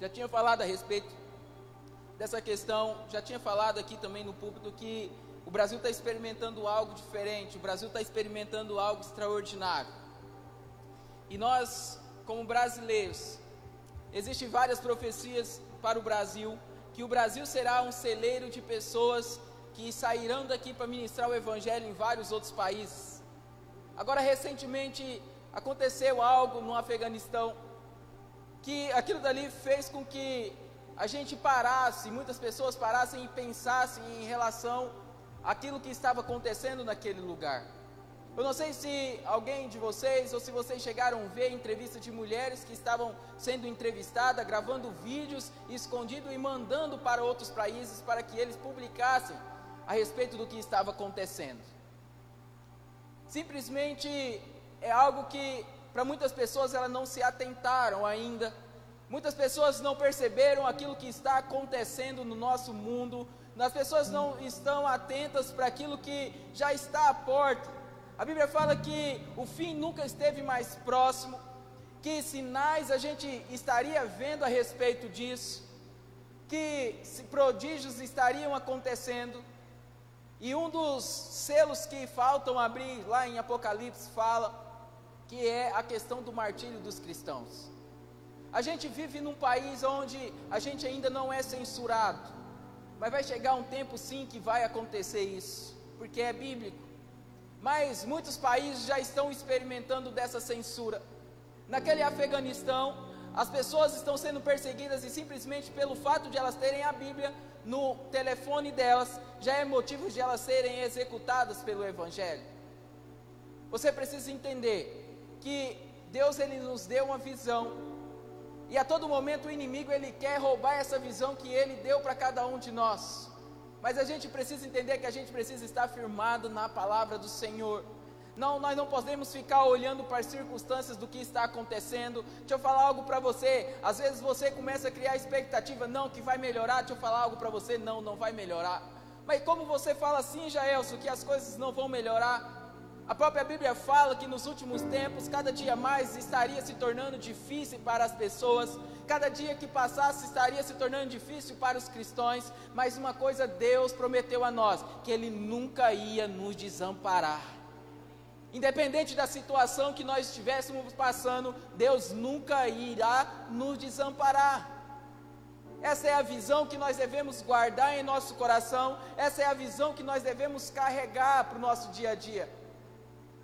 já tinha falado a respeito dessa questão, já tinha falado aqui também no púlpito que o Brasil está experimentando algo diferente, o Brasil está experimentando algo extraordinário. E nós, como brasileiros, existem várias profecias para o Brasil, que o Brasil será um celeiro de pessoas que sairão daqui para ministrar o Evangelho em vários outros países. Agora, recentemente, aconteceu algo no Afeganistão, que aquilo dali fez com que a gente parasse, muitas pessoas parassem e pensassem em relação àquilo que estava acontecendo naquele lugar. Eu não sei se alguém de vocês ou se vocês chegaram a ver entrevistas de mulheres que estavam sendo entrevistadas, gravando vídeos escondido e mandando para outros países para que eles publicassem a respeito do que estava acontecendo. Simplesmente é algo que para muitas pessoas elas não se atentaram ainda. Muitas pessoas não perceberam aquilo que está acontecendo no nosso mundo. As pessoas não estão atentas para aquilo que já está à porta. A Bíblia fala que o fim nunca esteve mais próximo, que sinais a gente estaria vendo a respeito disso, que prodígios estariam acontecendo. E um dos selos que faltam abrir lá em Apocalipse fala que é a questão do martírio dos cristãos. A gente vive num país onde a gente ainda não é censurado, mas vai chegar um tempo sim que vai acontecer isso, porque é bíblico. Mas muitos países já estão experimentando dessa censura. Naquele Afeganistão, as pessoas estão sendo perseguidas e simplesmente pelo fato de elas terem a Bíblia no telefone delas, já é motivo de elas serem executadas pelo Evangelho. Você precisa entender que Deus ele nos deu uma visão e a todo momento o inimigo ele quer roubar essa visão que ele deu para cada um de nós. Mas a gente precisa entender que a gente precisa estar firmado na palavra do Senhor. Não, nós não podemos ficar olhando para as circunstâncias do que está acontecendo. Deixa eu falar algo para você. Às vezes você começa a criar expectativa, não, que vai melhorar. Deixa eu falar algo para você, não, não vai melhorar. Mas como você fala assim, Jaelso, que as coisas não vão melhorar? A própria Bíblia fala que nos últimos tempos, cada dia mais estaria se tornando difícil para as pessoas, cada dia que passasse estaria se tornando difícil para os cristãos, mas uma coisa Deus prometeu a nós: que Ele nunca ia nos desamparar. Independente da situação que nós estivéssemos passando, Deus nunca irá nos desamparar. Essa é a visão que nós devemos guardar em nosso coração, essa é a visão que nós devemos carregar para o nosso dia a dia.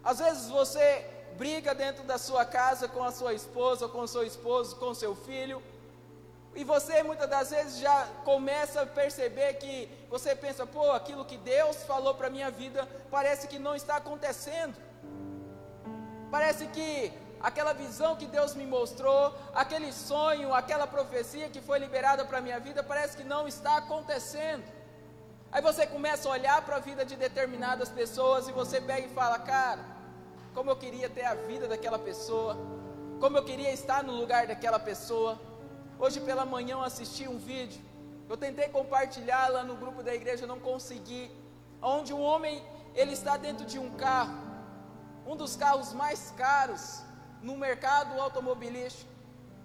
Às vezes você briga dentro da sua casa com a sua esposa, com o seu esposo, com o seu filho, e você muitas das vezes já começa a perceber que você pensa, pô, aquilo que Deus falou para minha vida parece que não está acontecendo. Parece que aquela visão que Deus me mostrou, aquele sonho, aquela profecia que foi liberada para minha vida, parece que não está acontecendo. Aí você começa a olhar para a vida de determinadas pessoas e você pega e fala, cara, como eu queria ter a vida daquela pessoa, como eu queria estar no lugar daquela pessoa. Hoje pela manhã eu assisti um vídeo, eu tentei compartilhar lá no grupo da igreja, não consegui, onde um homem, ele está dentro de um carro, um dos carros mais caros no mercado automobilístico,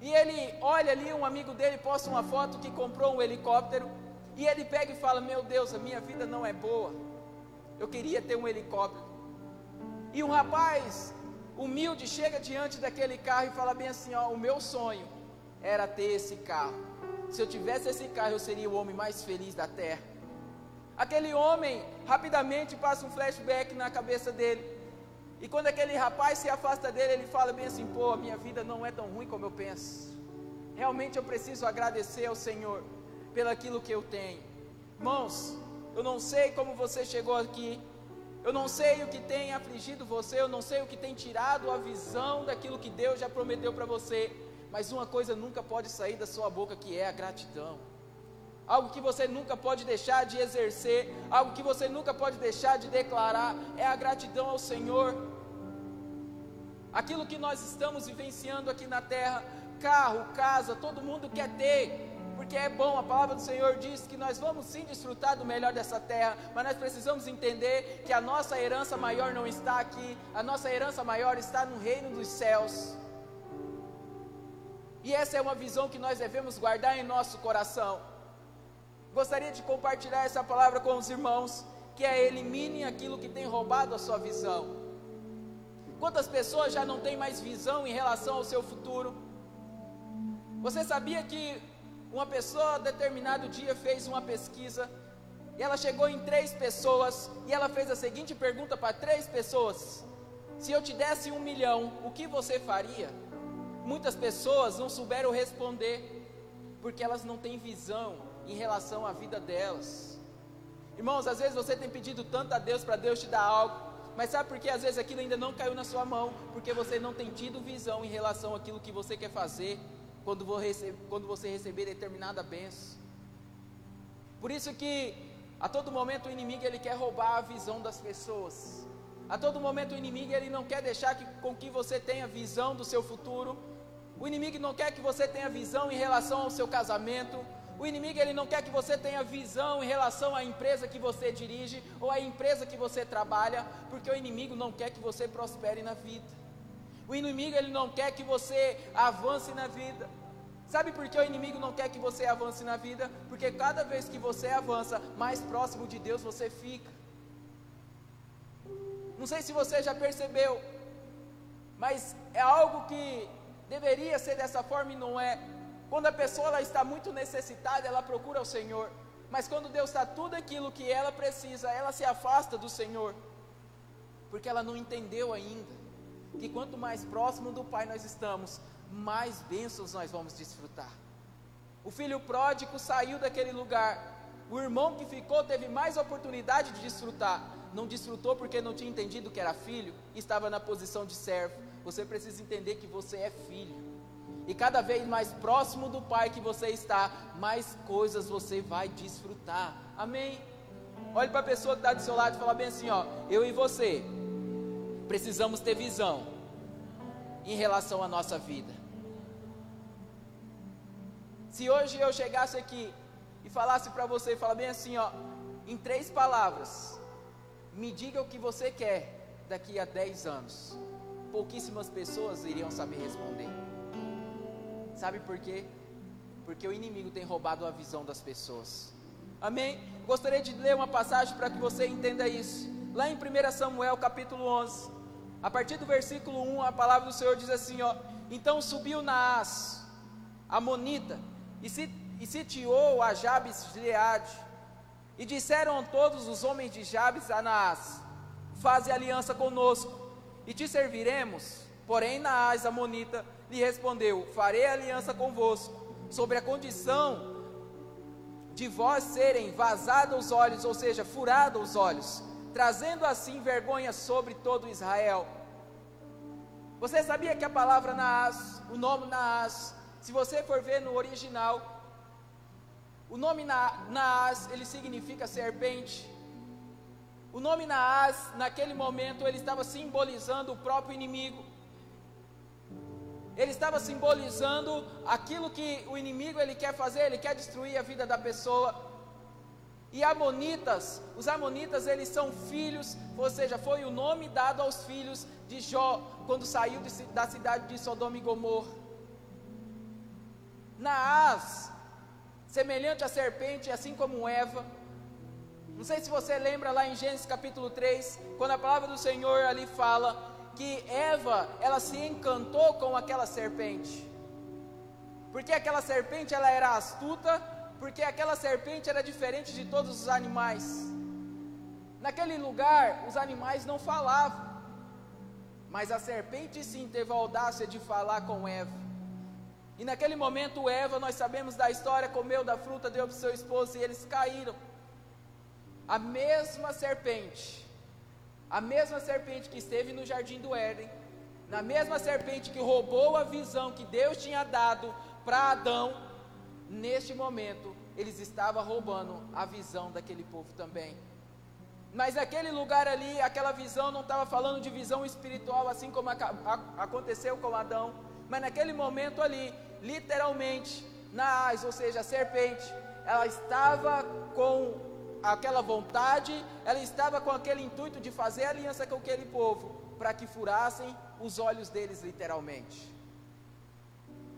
e ele olha ali, um amigo dele posta uma foto que comprou um helicóptero, e ele pega e fala: Meu Deus, a minha vida não é boa, eu queria ter um helicóptero. E um rapaz humilde chega diante daquele carro e fala bem assim: ó, o meu sonho era ter esse carro. Se eu tivesse esse carro, eu seria o homem mais feliz da terra. Aquele homem rapidamente passa um flashback na cabeça dele. E quando aquele rapaz se afasta dele, ele fala bem assim: pô, a minha vida não é tão ruim como eu penso. Realmente eu preciso agradecer ao Senhor pelo aquilo que eu tenho. Irmãos, eu não sei como você chegou aqui, eu não sei o que tem afligido você, eu não sei o que tem tirado a visão daquilo que Deus já prometeu para você, mas uma coisa nunca pode sair da sua boca que é a gratidão. Algo que você nunca pode deixar de exercer, algo que você nunca pode deixar de declarar, é a gratidão ao Senhor. Aquilo que nós estamos vivenciando aqui na terra, carro, casa, todo mundo quer ter, porque é bom, a palavra do Senhor diz que nós vamos sim desfrutar do melhor dessa terra, mas nós precisamos entender que a nossa herança maior não está aqui, a nossa herança maior está no reino dos céus. E essa é uma visão que nós devemos guardar em nosso coração. Gostaria de compartilhar essa palavra com os irmãos, que é elimine aquilo que tem roubado a sua visão. Quantas pessoas já não têm mais visão em relação ao seu futuro? Você sabia que uma pessoa, determinado dia, fez uma pesquisa e ela chegou em três pessoas e ela fez a seguinte pergunta para três pessoas: Se eu te desse um milhão, o que você faria? Muitas pessoas não souberam responder porque elas não têm visão em relação à vida delas. Irmãos, às vezes você tem pedido tanto a Deus para Deus te dar algo, mas sabe por que às vezes aquilo ainda não caiu na sua mão? Porque você não tem tido visão em relação àquilo que você quer fazer quando você receber determinada benção. Por isso que a todo momento o inimigo ele quer roubar a visão das pessoas. A todo momento o inimigo ele não quer deixar que, com que você tenha visão do seu futuro. O inimigo não quer que você tenha visão em relação ao seu casamento. O inimigo ele não quer que você tenha visão em relação à empresa que você dirige ou à empresa que você trabalha, porque o inimigo não quer que você prospere na vida. O inimigo ele não quer que você avance na vida. Sabe por que o inimigo não quer que você avance na vida? Porque cada vez que você avança, mais próximo de Deus você fica. Não sei se você já percebeu, mas é algo que deveria ser dessa forma e não é. Quando a pessoa ela está muito necessitada, ela procura o Senhor. Mas quando Deus está tudo aquilo que ela precisa, ela se afasta do Senhor. Porque ela não entendeu ainda que quanto mais próximo do Pai nós estamos, mais bênçãos nós vamos desfrutar. O filho pródigo saiu daquele lugar. O irmão que ficou teve mais oportunidade de desfrutar. Não desfrutou porque não tinha entendido que era filho, estava na posição de servo. Você precisa entender que você é filho. E cada vez mais próximo do Pai que você está, mais coisas você vai desfrutar. Amém? Olhe para a pessoa que está do seu lado e fala bem assim: ó, eu e você precisamos ter visão em relação à nossa vida. Se hoje eu chegasse aqui e falasse para você, falar bem assim, ó, em três palavras, me diga o que você quer daqui a dez anos. Pouquíssimas pessoas iriam saber responder. Sabe por quê? Porque o inimigo tem roubado a visão das pessoas. Amém? Gostaria de ler uma passagem para que você entenda isso. Lá em 1 Samuel capítulo 11, a partir do versículo 1, a palavra do Senhor diz assim: ó, Então subiu Naás, Monita e, e sitiou a Jabes de Gileade. E disseram todos os homens de Jabes a Naás: Faze aliança conosco, e te serviremos. Porém, Naás, a Monita, lhe respondeu: Farei aliança convosco, sobre a condição de vós serem vazados os olhos, ou seja, furados os olhos, trazendo assim vergonha sobre todo Israel. Você sabia que a palavra Naás, o nome Naás, se você for ver no original, o nome Naás, ele significa serpente. O nome Naás, naquele momento, ele estava simbolizando o próprio inimigo. Ele estava simbolizando aquilo que o inimigo ele quer fazer, ele quer destruir a vida da pessoa. E Amonitas, os Amonitas eles são filhos, ou seja, foi o nome dado aos filhos de Jó quando saiu de, da cidade de Sodoma e Gomorra. Naás, semelhante à serpente, assim como Eva. Não sei se você lembra lá em Gênesis capítulo 3, quando a palavra do Senhor ali fala que Eva, ela se encantou com aquela serpente. Porque aquela serpente ela era astuta, porque aquela serpente era diferente de todos os animais. Naquele lugar, os animais não falavam, mas a serpente sim teve a audácia de falar com Eva. E naquele momento, Eva, nós sabemos da história, comeu da fruta, deu para seu esposo e eles caíram. A mesma serpente, a mesma serpente que esteve no jardim do Éden, na mesma serpente que roubou a visão que Deus tinha dado para Adão, neste momento, eles estavam roubando a visão daquele povo também. Mas aquele lugar ali, aquela visão não estava falando de visão espiritual, assim como a, a, aconteceu com Adão, mas naquele momento ali, literalmente, na ás, ou seja, a serpente, ela estava com aquela vontade, ela estava com aquele intuito de fazer aliança com aquele povo, para que furassem os olhos deles, literalmente.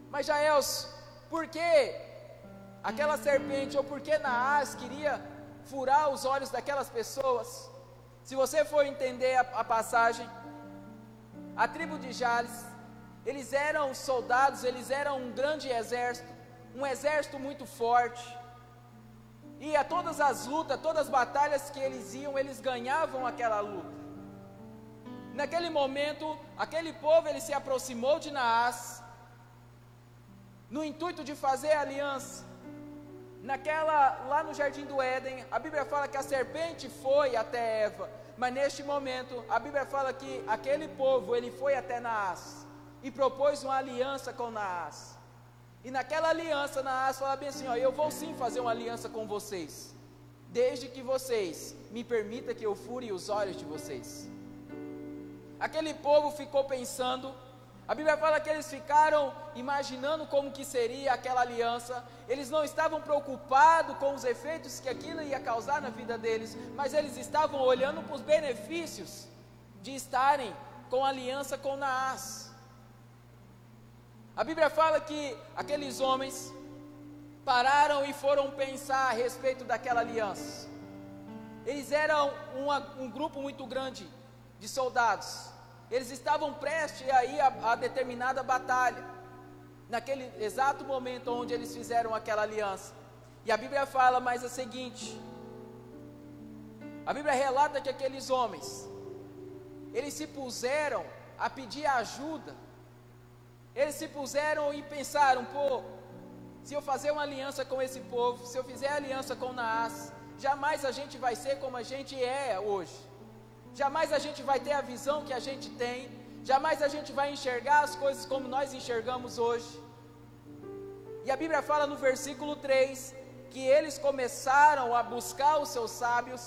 Mas Jaelso, por que aquela serpente, ou por que Naás queria furar os olhos daquelas pessoas? Se você for entender a, a passagem, a tribo de Jales, eles eram soldados, eles eram um grande exército, um exército muito forte. E a todas as lutas, todas as batalhas que eles iam, eles ganhavam aquela luta. Naquele momento, aquele povo ele se aproximou de Naás, no intuito de fazer aliança. Naquela, lá no jardim do Éden, a Bíblia fala que a serpente foi até Eva, mas neste momento, a Bíblia fala que aquele povo, ele foi até Naás e propôs uma aliança com Naás. E naquela aliança, Naás fala bem assim: ó, eu vou sim fazer uma aliança com vocês, desde que vocês me permitam que eu fure os olhos de vocês. Aquele povo ficou pensando, a Bíblia fala que eles ficaram imaginando como que seria aquela aliança. Eles não estavam preocupados com os efeitos que aquilo ia causar na vida deles, mas eles estavam olhando para os benefícios de estarem com aliança com Naás. A Bíblia fala que aqueles homens pararam e foram pensar a respeito daquela aliança. Eles eram uma, um grupo muito grande de soldados. Eles estavam prestes a ir a, a determinada batalha. Naquele exato momento onde eles fizeram aquela aliança. E a Bíblia fala mais a seguinte: a Bíblia relata que aqueles homens, eles se puseram a pedir ajuda eles se puseram e pensaram: pô, se eu fazer uma aliança com esse povo, se eu fizer aliança com Naás, jamais a gente vai ser como a gente é hoje. Jamais a gente vai ter a visão que a gente tem. Jamais a gente vai enxergar as coisas como nós enxergamos hoje. E a Bíblia fala no versículo 3 que eles começaram a buscar os seus sábios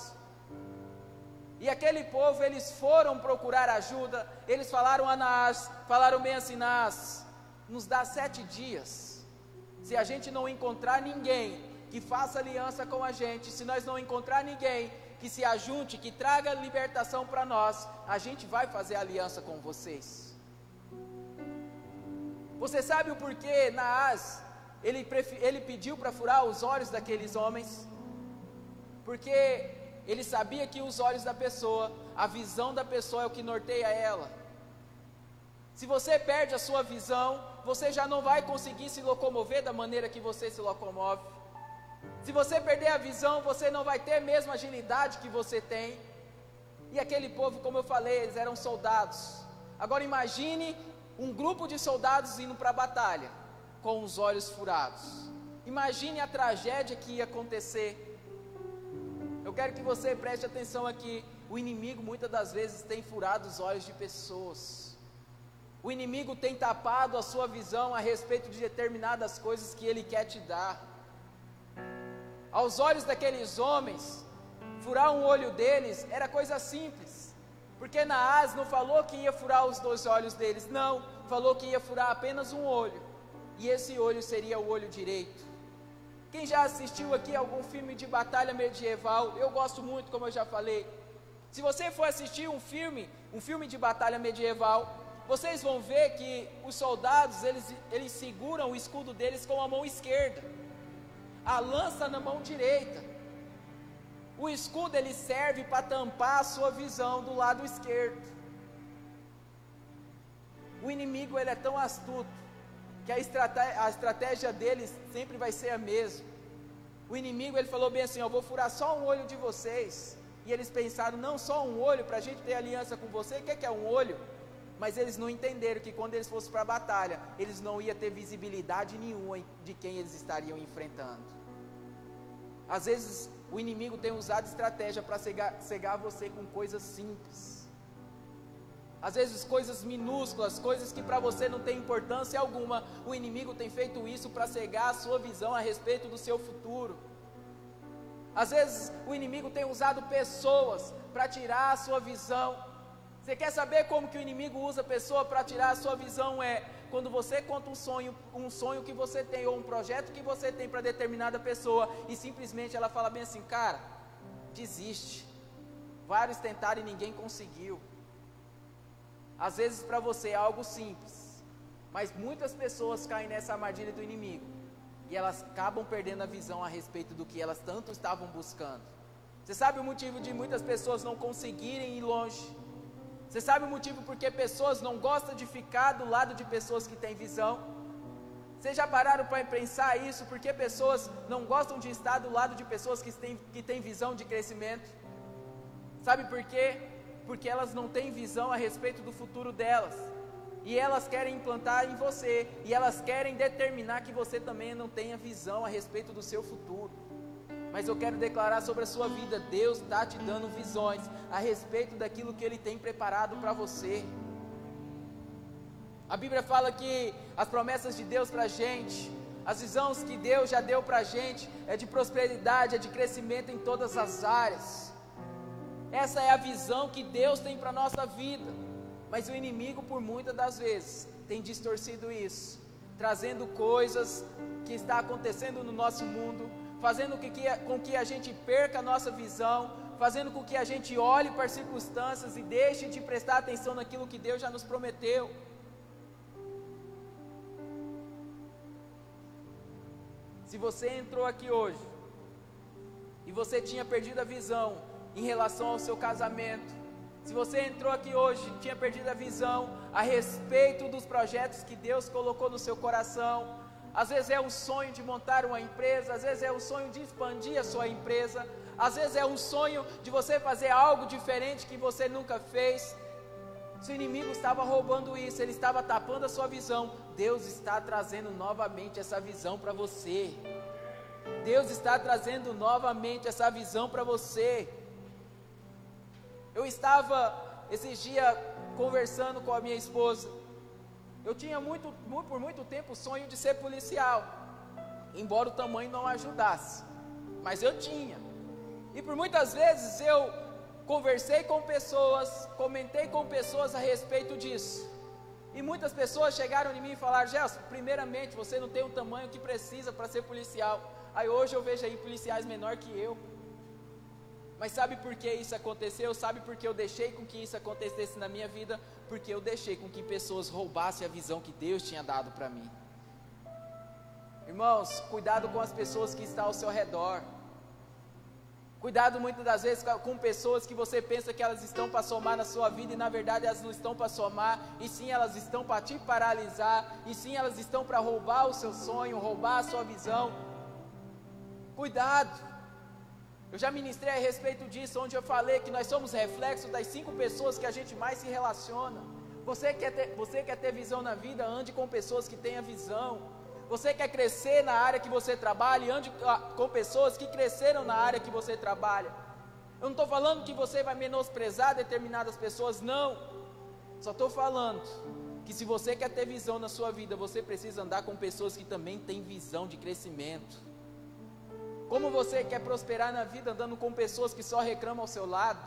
e aquele povo, eles foram procurar ajuda, eles falaram a Naás, falaram bem assim, Naás, nos dá sete dias, se a gente não encontrar ninguém que faça aliança com a gente, se nós não encontrar ninguém que se ajunte, que traga libertação para nós, a gente vai fazer aliança com vocês. Você sabe o porquê Naás, ele, ele pediu para furar os olhos daqueles homens? Porque ele sabia que os olhos da pessoa, a visão da pessoa é o que norteia ela. Se você perde a sua visão, você já não vai conseguir se locomover da maneira que você se locomove. Se você perder a visão, você não vai ter a mesma agilidade que você tem. E aquele povo, como eu falei, eles eram soldados. Agora imagine um grupo de soldados indo para a batalha com os olhos furados. Imagine a tragédia que ia acontecer eu quero que você preste atenção aqui. O inimigo muitas das vezes tem furado os olhos de pessoas. O inimigo tem tapado a sua visão a respeito de determinadas coisas que ele quer te dar. Aos olhos daqueles homens, furar um olho deles era coisa simples. Porque Naás não falou que ia furar os dois olhos deles, não, falou que ia furar apenas um olho. E esse olho seria o olho direito. Quem já assistiu aqui algum filme de batalha medieval? Eu gosto muito, como eu já falei. Se você for assistir um filme, um filme de batalha medieval, vocês vão ver que os soldados, eles, eles seguram o escudo deles com a mão esquerda. A lança na mão direita. O escudo ele serve para tampar a sua visão do lado esquerdo. O inimigo ele é tão astuto que a estratégia, a estratégia deles sempre vai ser a mesma. O inimigo ele falou bem assim: Eu vou furar só um olho de vocês. E eles pensaram: Não, só um olho para a gente ter aliança com você. O que é, que é um olho? Mas eles não entenderam que quando eles fossem para a batalha, eles não iam ter visibilidade nenhuma de quem eles estariam enfrentando. Às vezes o inimigo tem usado estratégia para cegar, cegar você com coisas simples às vezes coisas minúsculas, coisas que para você não tem importância alguma, o inimigo tem feito isso para cegar a sua visão a respeito do seu futuro. Às vezes o inimigo tem usado pessoas para tirar a sua visão. Você quer saber como que o inimigo usa a pessoa para tirar a sua visão? É quando você conta um sonho, um sonho que você tem ou um projeto que você tem para determinada pessoa e simplesmente ela fala bem assim, cara, desiste. Vários tentaram e ninguém conseguiu. Às vezes para você é algo simples, Mas muitas pessoas caem nessa armadilha do inimigo e elas acabam perdendo a visão a respeito do que elas tanto estavam buscando. Você sabe o motivo de muitas pessoas não conseguirem ir longe? Você sabe o motivo porque pessoas não gostam de ficar do lado de pessoas que têm visão? Vocês já pararam para pensar isso? Porque pessoas não gostam de estar do lado de pessoas que têm, que têm visão de crescimento? Sabe por quê? Porque elas não têm visão a respeito do futuro delas. E elas querem implantar em você. E elas querem determinar que você também não tenha visão a respeito do seu futuro. Mas eu quero declarar sobre a sua vida: Deus está te dando visões a respeito daquilo que Ele tem preparado para você. A Bíblia fala que as promessas de Deus para a gente, as visões que Deus já deu para a gente, é de prosperidade, é de crescimento em todas as áreas. Essa é a visão que Deus tem para a nossa vida. Mas o inimigo, por muitas das vezes, tem distorcido isso, trazendo coisas que está acontecendo no nosso mundo fazendo com que, a gente perca a nossa visão, fazendo com que a gente olhe para as circunstâncias e deixe de prestar atenção naquilo que Deus já nos prometeu. Se você entrou aqui hoje e você tinha perdido a visão em relação ao seu casamento, se você entrou aqui hoje e tinha perdido a visão a respeito dos projetos que Deus colocou no seu coração, às vezes é o sonho de montar uma empresa, às vezes é o sonho de expandir a sua empresa, às vezes é um sonho de você fazer algo diferente que você nunca fez. Se o inimigo estava roubando isso, ele estava tapando a sua visão, Deus está trazendo novamente essa visão para você. Deus está trazendo novamente essa visão para você. Eu estava esses dias conversando com a minha esposa. Eu tinha muito, muito, por muito tempo o sonho de ser policial, embora o tamanho não ajudasse, mas eu tinha. E por muitas vezes eu conversei com pessoas, comentei com pessoas a respeito disso. E muitas pessoas chegaram em mim e falaram: Gelson, primeiramente você não tem o tamanho que precisa para ser policial. Aí hoje eu vejo aí policiais menor que eu. Mas sabe por que isso aconteceu? Sabe por que eu deixei com que isso acontecesse na minha vida? Porque eu deixei com que pessoas roubassem a visão que Deus tinha dado para mim. Irmãos, cuidado com as pessoas que estão ao seu redor. Cuidado muitas das vezes com pessoas que você pensa que elas estão para somar na sua vida e na verdade elas não estão para somar, e sim elas estão para te paralisar, e sim elas estão para roubar o seu sonho, roubar a sua visão. Cuidado. Eu já ministrei a respeito disso, onde eu falei que nós somos reflexo das cinco pessoas que a gente mais se relaciona. Você quer ter, você quer ter visão na vida, ande com pessoas que tenham visão. Você quer crescer na área que você trabalha, ande com pessoas que cresceram na área que você trabalha. Eu não estou falando que você vai menosprezar determinadas pessoas, não. Só estou falando que se você quer ter visão na sua vida, você precisa andar com pessoas que também têm visão de crescimento. Como você quer prosperar na vida andando com pessoas que só reclamam ao seu lado?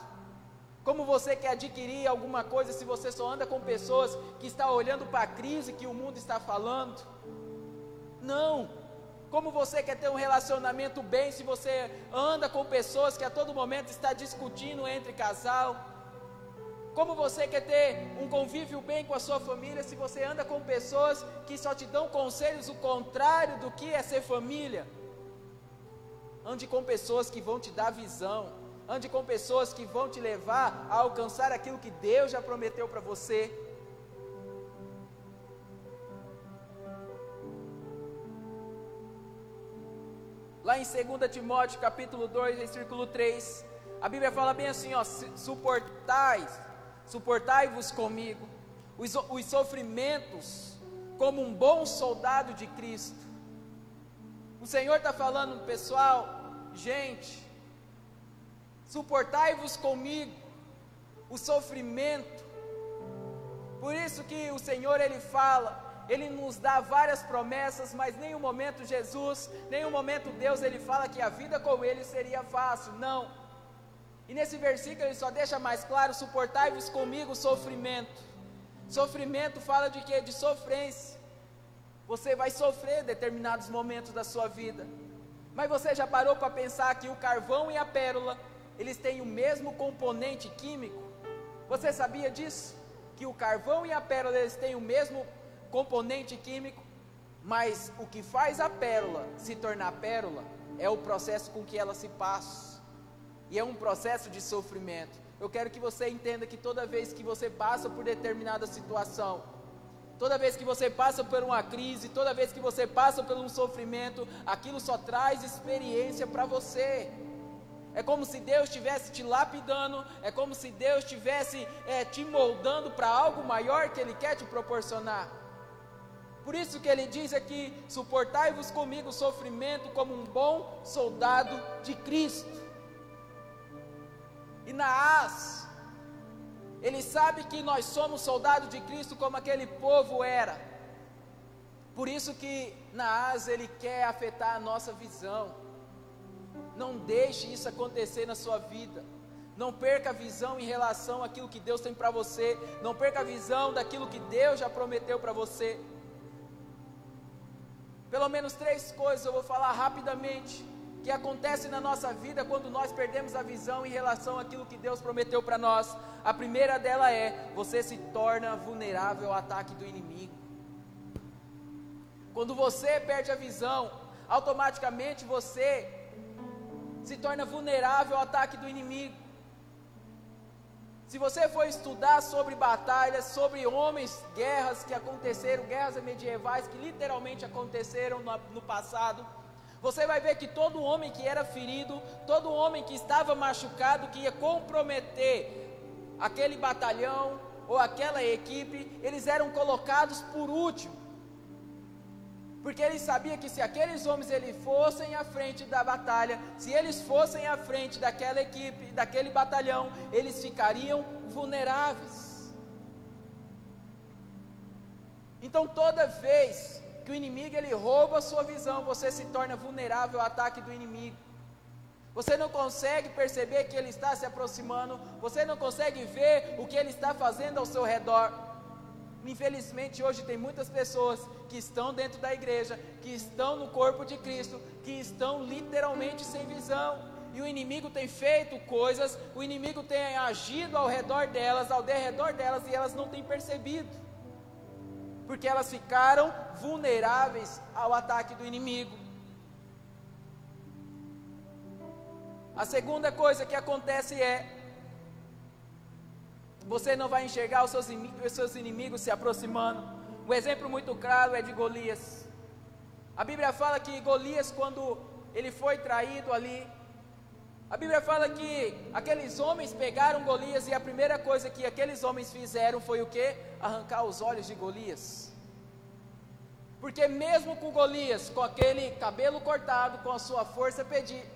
Como você quer adquirir alguma coisa se você só anda com pessoas que estão olhando para a crise que o mundo está falando? Não. Como você quer ter um relacionamento bem se você anda com pessoas que a todo momento está discutindo entre casal? Como você quer ter um convívio bem com a sua família se você anda com pessoas que só te dão conselhos o contrário do que é ser família? Ande com pessoas que vão te dar visão. Ande com pessoas que vão te levar a alcançar aquilo que Deus já prometeu para você. Lá em 2 Timóteo capítulo 2, versículo 3, a Bíblia fala bem assim, ó, suportai, suportai-vos comigo os, os sofrimentos como um bom soldado de Cristo. O Senhor está falando, pessoal, Gente, suportai-vos comigo o sofrimento. Por isso que o Senhor ele fala, ele nos dá várias promessas, mas nenhum momento Jesus, nenhum momento Deus ele fala que a vida com ele seria fácil. Não. E nesse versículo ele só deixa mais claro: suportai-vos comigo o sofrimento. Sofrimento fala de quê? De sofrência. Você vai sofrer determinados momentos da sua vida. Mas você já parou para pensar que o carvão e a pérola, eles têm o mesmo componente químico? Você sabia disso? Que o carvão e a pérola, eles têm o mesmo componente químico, mas o que faz a pérola se tornar pérola é o processo com que ela se passa. E é um processo de sofrimento. Eu quero que você entenda que toda vez que você passa por determinada situação, toda vez que você passa por uma crise, toda vez que você passa por um sofrimento, aquilo só traz experiência para você. É como se Deus estivesse te lapidando, é como se Deus estivesse é, te moldando para algo maior que Ele quer te proporcionar. Por isso que ele diz aqui: suportai-vos comigo o sofrimento como um bom soldado de Cristo. E Naás, ele sabe que nós somos soldados de Cristo como aquele povo era. Por isso que Naás ele quer afetar a nossa visão. Não deixe isso acontecer na sua vida. Não perca a visão em relação àquilo que Deus tem para você. Não perca a visão daquilo que Deus já prometeu para você. Pelo menos três coisas eu vou falar rapidamente que acontecem na nossa vida quando nós perdemos a visão em relação àquilo que Deus prometeu para nós. A primeira dela é: você se torna vulnerável ao ataque do inimigo. Quando você perde a visão, automaticamente você se torna vulnerável ao ataque do inimigo. Se você for estudar sobre batalhas, sobre homens, guerras que aconteceram, guerras medievais que literalmente aconteceram no, no passado, você vai ver que todo homem que era ferido, todo homem que estava machucado, que ia comprometer aquele batalhão ou aquela equipe, eles eram colocados por último porque ele sabia que se aqueles homens ele fossem à frente da batalha, se eles fossem à frente daquela equipe, daquele batalhão, eles ficariam vulneráveis. Então toda vez que o inimigo ele rouba a sua visão, você se torna vulnerável ao ataque do inimigo. Você não consegue perceber que ele está se aproximando, você não consegue ver o que ele está fazendo ao seu redor. Infelizmente, hoje tem muitas pessoas que estão dentro da igreja, que estão no corpo de Cristo, que estão literalmente sem visão. E o inimigo tem feito coisas, o inimigo tem agido ao redor delas, ao derredor delas, e elas não têm percebido. Porque elas ficaram vulneráveis ao ataque do inimigo. A segunda coisa que acontece é você não vai enxergar os seus, os seus inimigos se aproximando. Um exemplo muito claro é de Golias. A Bíblia fala que Golias, quando ele foi traído ali, a Bíblia fala que aqueles homens pegaram Golias e a primeira coisa que aqueles homens fizeram foi o que? Arrancar os olhos de Golias. Porque mesmo com Golias, com aquele cabelo cortado, com a sua força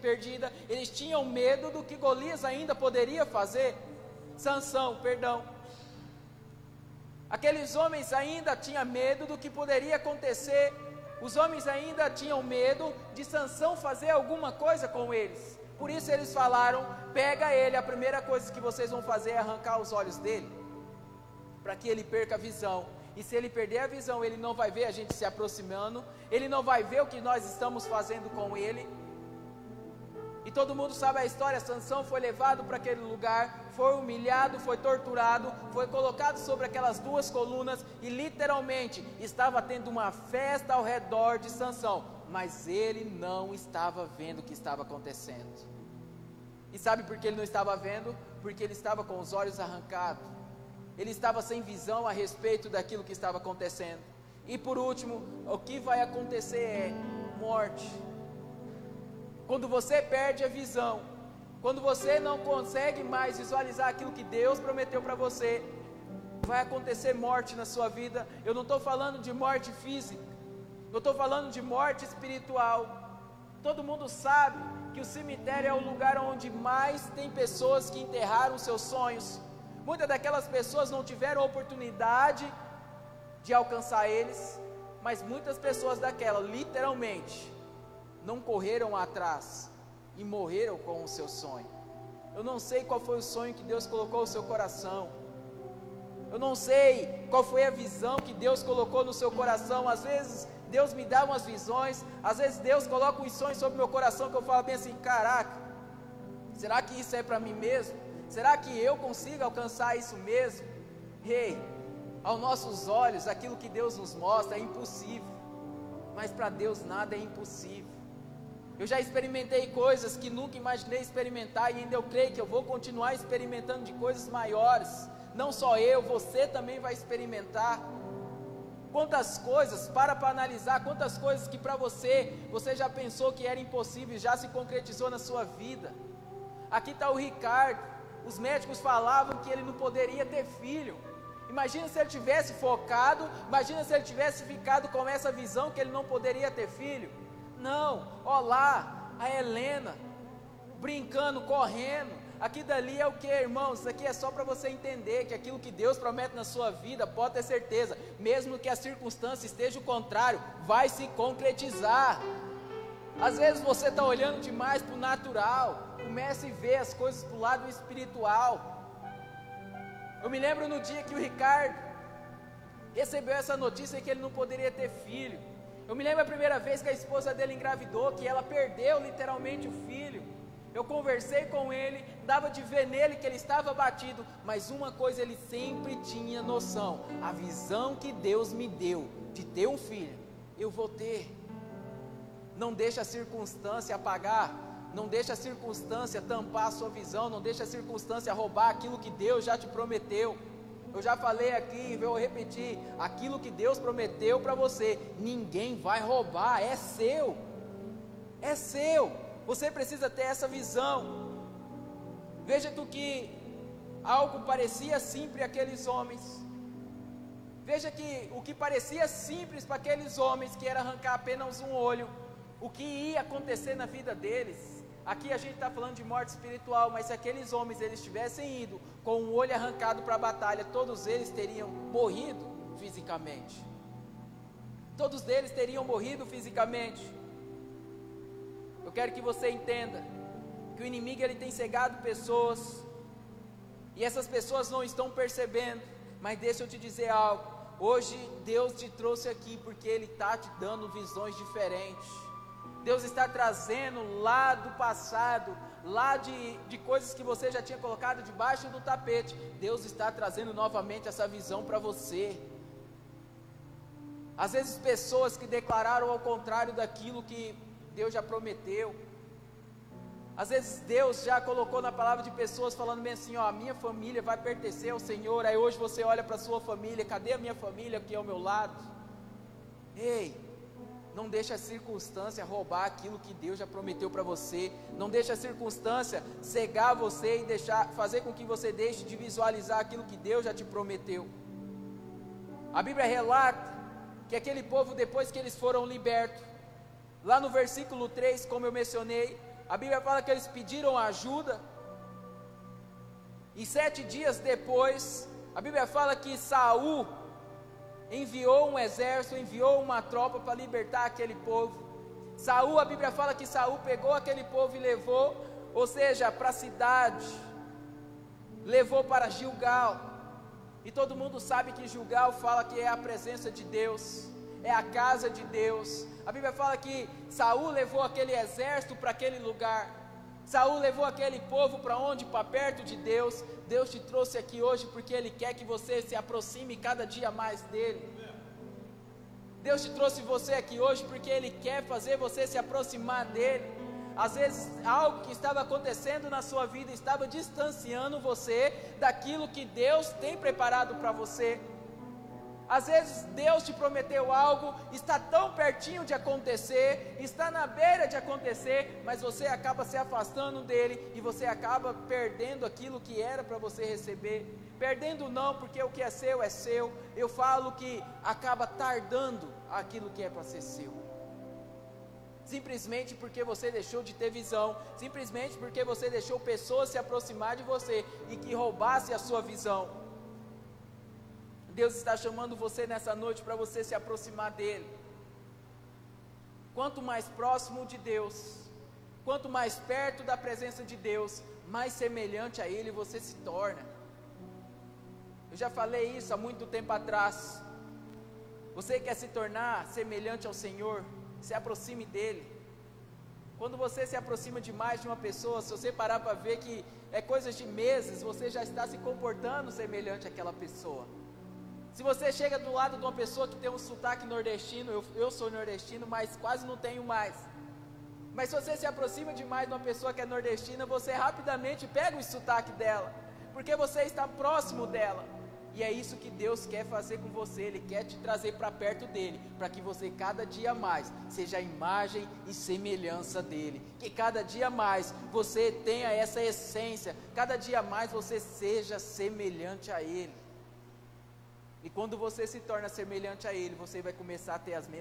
perdida, eles tinham medo do que Golias ainda poderia fazer. Sansão, perdão. Aqueles homens ainda tinham medo do que poderia acontecer. Os homens ainda tinham medo de Sansão fazer alguma coisa com eles. Por isso eles falaram: pega ele, a primeira coisa que vocês vão fazer é arrancar os olhos dele, para que ele perca a visão. E se ele perder a visão, ele não vai ver a gente se aproximando, ele não vai ver o que nós estamos fazendo com ele, e todo mundo sabe a história: Sansão foi levado para aquele lugar, foi humilhado, foi torturado, foi colocado sobre aquelas duas colunas e literalmente estava tendo uma festa ao redor de Sansão, mas ele não estava vendo o que estava acontecendo. E sabe por que ele não estava vendo? Porque ele estava com os olhos arrancados. Ele estava sem visão a respeito daquilo que estava acontecendo. E por último, o que vai acontecer é morte quando você perde a visão, quando você não consegue mais visualizar aquilo que Deus prometeu para você, vai acontecer morte na sua vida. Eu não estou falando de morte física, eu estou falando de morte espiritual. Todo mundo sabe que o cemitério é o lugar onde mais tem pessoas que enterraram seus sonhos. Muitas daquelas pessoas não tiveram oportunidade de alcançar eles, mas muitas pessoas daquela, literalmente, não correram atrás e morreram com o seu sonho. Eu não sei qual foi o sonho que Deus colocou no seu coração. Eu não sei qual foi a visão que Deus colocou no seu coração. Às vezes Deus me dá umas visões, às vezes Deus coloca uns sonhos sobre meu coração que eu falo bem assim: caraca, será que isso é para mim mesmo? Será que eu consigo alcançar isso mesmo? Rei, hey, Aos nossos olhos, aquilo que Deus nos mostra é impossível, mas para Deus nada é impossível. Eu já experimentei coisas que nunca imaginei experimentar e ainda eu creio que eu vou continuar experimentando de coisas maiores. Não só eu, você também vai experimentar. Quantas coisas, para para analisar, quantas coisas que para você, você já pensou que era impossível, já se concretizou na sua vida. Aqui está o Ricardo, os médicos falavam que ele não poderia ter filho. Imagina se ele tivesse focado, imagina se ele tivesse ficado com essa visão que ele não poderia ter filho. Não, olá, a Helena, brincando, correndo, Aqui dali é o que, irmãos? Isso aqui é só para você entender que aquilo que Deus promete na sua vida, pode ter certeza, mesmo que a circunstância esteja o contrário, vai se concretizar. Às vezes você está olhando demais para o natural, comece a ver as coisas para o lado espiritual. Eu me lembro no dia que o Ricardo recebeu essa notícia que ele não poderia ter filho. Eu me lembro a primeira vez que a esposa dele engravidou, que ela perdeu literalmente o filho. Eu conversei com ele, dava de ver nele que ele estava batido, mas uma coisa ele sempre tinha noção: a visão que Deus me deu de ter um filho, eu vou ter. Não deixa a circunstância apagar, não deixa a circunstância tampar a sua visão, não deixa a circunstância roubar aquilo que Deus já te prometeu. Eu já falei aqui, vou repetir: aquilo que Deus prometeu para você, ninguém vai roubar, é seu, é seu. Você precisa ter essa visão. Veja tu que algo parecia simples aqueles homens. Veja que o que parecia simples para aqueles homens, que era arrancar apenas um olho, o que ia acontecer na vida deles. Aqui a gente está falando de morte espiritual, mas se aqueles homens eles tivessem ido com o um olho arrancado para a batalha, todos eles teriam morrido fisicamente. Todos eles teriam morrido fisicamente. Eu quero que você entenda que o inimigo ele tem cegado pessoas e essas pessoas não estão percebendo. Mas deixa eu te dizer algo. Hoje Deus te trouxe aqui porque Ele está te dando visões diferentes. Deus está trazendo lá do passado, lá de, de coisas que você já tinha colocado debaixo do tapete. Deus está trazendo novamente essa visão para você. Às vezes, pessoas que declararam ao contrário daquilo que Deus já prometeu. Às vezes Deus já colocou na palavra de pessoas falando bem assim, ó, a minha família vai pertencer ao Senhor. Aí hoje você olha para a sua família, cadê a minha família aqui ao meu lado? Ei, não deixe a circunstância roubar aquilo que Deus já prometeu para você. Não deixe a circunstância cegar você e deixar fazer com que você deixe de visualizar aquilo que Deus já te prometeu. A Bíblia relata que aquele povo depois que eles foram libertos, Lá no versículo 3, como eu mencionei, a Bíblia fala que eles pediram ajuda. E sete dias depois, a Bíblia fala que Saul enviou um exército, enviou uma tropa para libertar aquele povo. Saul, a Bíblia fala que Saul pegou aquele povo e levou, ou seja, para a cidade, levou para Gilgal. E todo mundo sabe que Gilgal fala que é a presença de Deus, é a casa de Deus, a Bíblia fala que Saul levou aquele exército para aquele lugar. Saul levou aquele povo para onde? Para perto de Deus. Deus te trouxe aqui hoje porque Ele quer que você se aproxime cada dia mais dele. Deus te trouxe você aqui hoje porque Ele quer fazer você se aproximar dele. Às vezes, algo que estava acontecendo na sua vida estava distanciando você daquilo que Deus tem preparado para você. Às vezes Deus te prometeu algo, está tão pertinho de acontecer, está na beira de acontecer, mas você acaba se afastando dele e você acaba perdendo aquilo que era para você receber. Perdendo não, porque o que é seu é seu. Eu falo que acaba tardando aquilo que é para ser seu. Simplesmente porque você deixou de ter visão, simplesmente porque você deixou pessoas se aproximar de você e que roubasse a sua visão. Deus está chamando você nessa noite para você se aproximar dele. Quanto mais próximo de Deus, quanto mais perto da presença de Deus, mais semelhante a Ele você se torna. Eu já falei isso há muito tempo atrás. Você quer se tornar semelhante ao Senhor, se aproxime dele. Quando você se aproxima demais de uma pessoa, se você parar para ver que é coisas de meses, você já está se comportando semelhante àquela pessoa. Se você chega do lado de uma pessoa que tem um sotaque nordestino, eu, eu sou nordestino, mas quase não tenho mais. Mas se você se aproxima demais de uma pessoa que é nordestina, você rapidamente pega o sotaque dela, porque você está próximo dela. E é isso que Deus quer fazer com você, Ele quer te trazer para perto dele, para que você cada dia mais seja a imagem e semelhança dele. Que cada dia mais você tenha essa essência, cada dia mais você seja semelhante a Ele. E quando você se torna semelhante a Ele, você vai começar a ter as mesmas